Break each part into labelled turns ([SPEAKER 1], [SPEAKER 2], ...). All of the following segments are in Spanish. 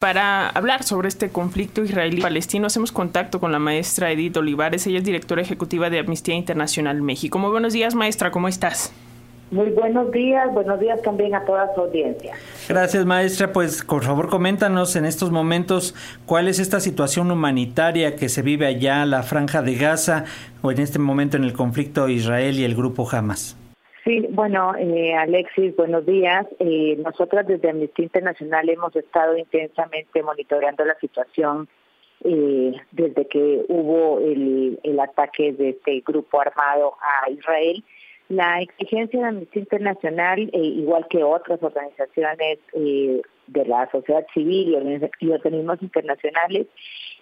[SPEAKER 1] Para hablar sobre este conflicto israelí-palestino, hacemos contacto con la maestra Edith Olivares. Ella es directora ejecutiva de Amnistía Internacional México. Muy buenos días, maestra. ¿Cómo estás?
[SPEAKER 2] Muy buenos días. Buenos días también a toda su audiencia.
[SPEAKER 3] Gracias, maestra. Pues, por favor, coméntanos en estos momentos cuál es esta situación humanitaria que se vive allá, la Franja de Gaza, o en este momento en el conflicto Israel y el grupo Hamas.
[SPEAKER 2] Sí, bueno, eh, Alexis, buenos días. Eh, nosotras desde Amnistía Internacional hemos estado intensamente monitoreando la situación eh, desde que hubo el, el ataque de este grupo armado a Israel. La exigencia de Amnistía Internacional, eh, igual que otras organizaciones eh, de la sociedad civil y organismos internacionales,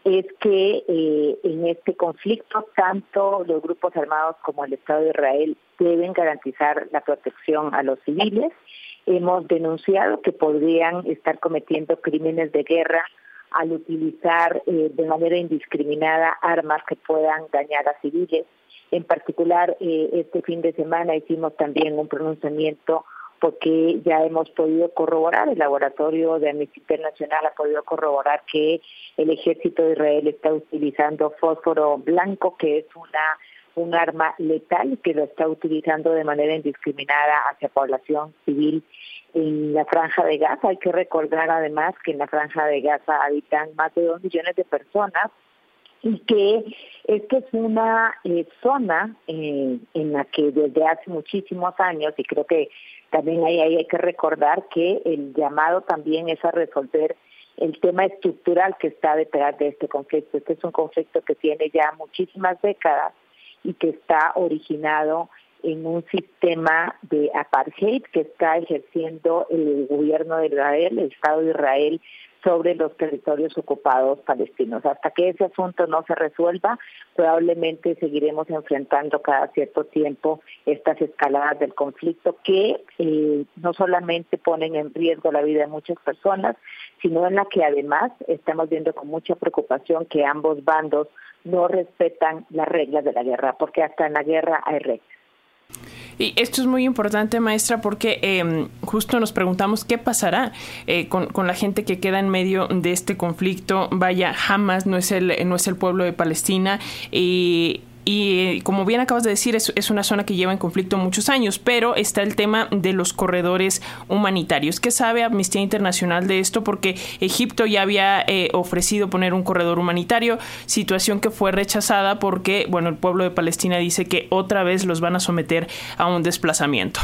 [SPEAKER 2] es que eh, en este conflicto tanto los grupos armados como el Estado de Israel deben garantizar la protección a los civiles. Hemos denunciado que podrían estar cometiendo crímenes de guerra al utilizar eh, de manera indiscriminada armas que puedan dañar a civiles. En particular, eh, este fin de semana hicimos también un pronunciamiento porque ya hemos podido corroborar, el laboratorio de Amnistía Internacional ha podido corroborar que el ejército de Israel está utilizando fósforo blanco, que es una un arma letal que lo está utilizando de manera indiscriminada hacia población civil en la franja de Gaza. Hay que recordar además que en la franja de Gaza habitan más de dos millones de personas y que esta es una eh, zona eh, en la que desde hace muchísimos años, y creo que también ahí, hay que recordar que el llamado también es a resolver el tema estructural que está detrás de este conflicto. Este es un conflicto que tiene ya muchísimas décadas y que está originado en un sistema de apartheid que está ejerciendo el gobierno de Israel, el Estado de Israel, sobre los territorios ocupados palestinos. Hasta que ese asunto no se resuelva, probablemente seguiremos enfrentando cada cierto tiempo estas escaladas del conflicto que eh, no solamente ponen en riesgo la vida de muchas personas, sino en la que además estamos viendo con mucha preocupación que ambos bandos no respetan las reglas de la guerra, porque hasta en la guerra hay reglas.
[SPEAKER 1] Y esto es muy importante, maestra, porque em, justo nos preguntamos qué pasará eh, con, con, la gente que queda en medio de este conflicto. Vaya, jamás no es el, no es el pueblo de Palestina. Y y como bien acabas de decir, es, es, una zona que lleva en conflicto muchos años, pero está el tema de los corredores humanitarios. ¿Qué sabe Amnistía Internacional de esto? Porque Egipto ya había eh, ofrecido poner un corredor humanitario, situación que fue rechazada porque, bueno, el pueblo de Palestina dice que otra vez los van a someter a un desplazamiento.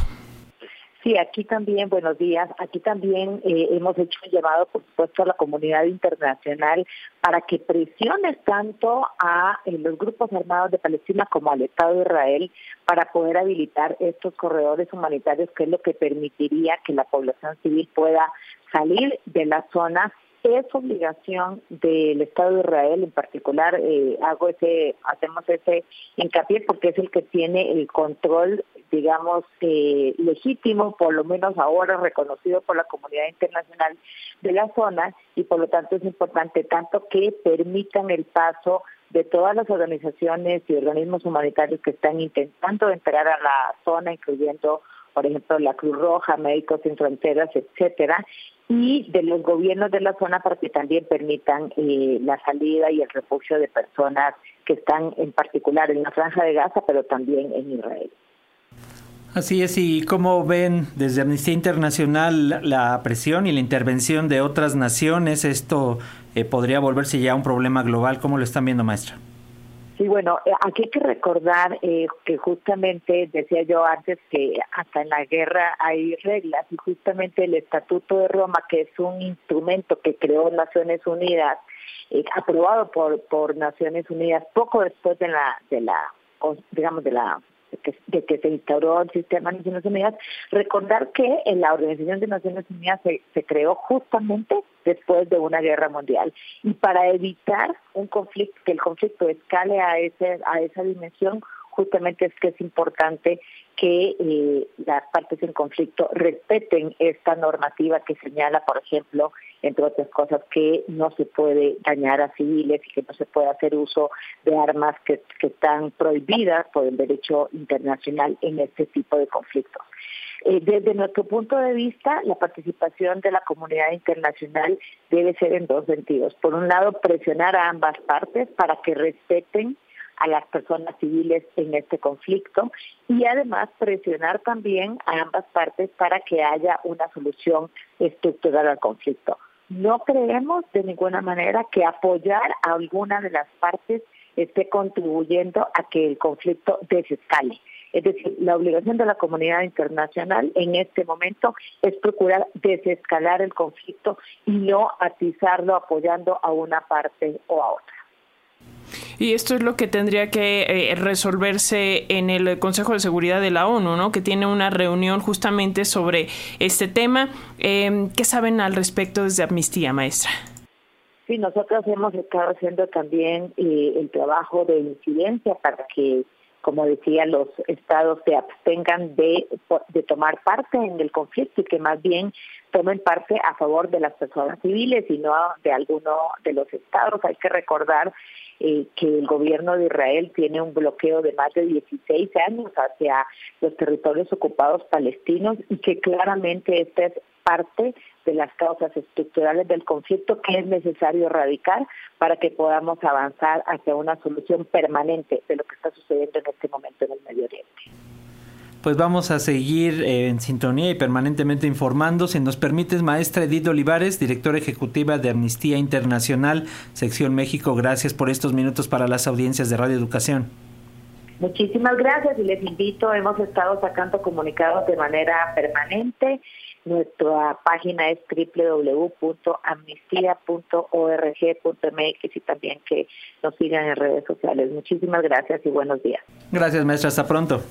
[SPEAKER 2] Sí, aquí también, buenos días. Aquí también eh, hemos hecho un llamado, por supuesto, a la comunidad internacional para que presione tanto a eh, los grupos armados de Palestina como al Estado de Israel para poder habilitar estos corredores humanitarios, que es lo que permitiría que la población civil pueda salir de la zona es obligación del Estado de Israel en particular eh, hago ese hacemos ese hincapié porque es el que tiene el control digamos eh, legítimo por lo menos ahora reconocido por la comunidad internacional de la zona y por lo tanto es importante tanto que permitan el paso de todas las organizaciones y organismos humanitarios que están intentando entrar a la zona incluyendo por ejemplo la Cruz Roja, Médicos Sin Fronteras, etcétera, y de los gobiernos de la zona para que también permitan eh, la salida y el refugio de personas que están en particular en la franja de Gaza, pero también en Israel.
[SPEAKER 3] Así es, y cómo ven desde Amnistía Internacional la presión y la intervención de otras naciones, esto eh, podría volverse ya un problema global, ¿cómo lo están viendo, maestra?
[SPEAKER 2] Sí, bueno, eh, aquí hay que recordar eh, que justamente decía yo antes que hasta en la guerra hay reglas y justamente el Estatuto de Roma, que es un instrumento que creó Naciones Unidas, eh, aprobado por por Naciones Unidas poco después de la de la digamos de la de que se instauró el sistema de Naciones Unidas, recordar que la Organización de Naciones Unidas se, se creó justamente después de una guerra mundial. Y para evitar un conflicto que el conflicto escale a ese a esa dimensión justamente es que es importante que eh, las partes en conflicto respeten esta normativa que señala, por ejemplo, entre otras cosas, que no se puede dañar a civiles y que no se puede hacer uso de armas que, están prohibidas por el derecho internacional en este tipo de conflictos. Eh, desde nuestro punto de vista, la participación de la comunidad internacional debe ser en dos sentidos. Por un lado, presionar a ambas partes para que respeten a las personas civiles en este conflicto y además presionar también a ambas partes para que haya una solución estructural al conflicto. No creemos de ninguna manera que apoyar a alguna de las partes esté contribuyendo a que el conflicto desescale. Es decir, la obligación de la comunidad internacional en este momento es procurar desescalar el conflicto y no atizarlo apoyando a una parte o a otra.
[SPEAKER 1] Y esto es lo que tendría que eh, resolverse en el Consejo de Seguridad de la ONU, ¿no? Que tiene una reunión justamente sobre este tema. Eh, ¿Qué saben al respecto desde Amnistía, maestra?
[SPEAKER 2] Sí, nosotros hemos estado haciendo también eh, el trabajo de incidencia para que como decía, los estados se abstengan de, de tomar parte en el conflicto y que más bien tomen parte a favor de las personas civiles y no de alguno de los estados. Hay que recordar eh, que el gobierno de Israel tiene un bloqueo de más de 16 años hacia los territorios ocupados palestinos y que claramente esta es parte de las causas estructurales del conflicto que es necesario erradicar para que podamos avanzar hacia una solución permanente de lo que está sucediendo en este momento en el Medio Oriente.
[SPEAKER 3] Pues vamos a seguir eh, en sintonía y permanentemente informando. Si nos permites, maestra Edith Olivares, directora ejecutiva de Amnistía Internacional, Sección México, gracias por estos minutos para las audiencias de Radio Educación.
[SPEAKER 2] Muchísimas gracias y les invito, hemos estado sacando comunicados de manera permanente nuestra página es www.amnistía.org.mx y también que nos sigan en redes sociales. Muchísimas gracias y buenos días.
[SPEAKER 3] Gracias, maestra. Hasta pronto.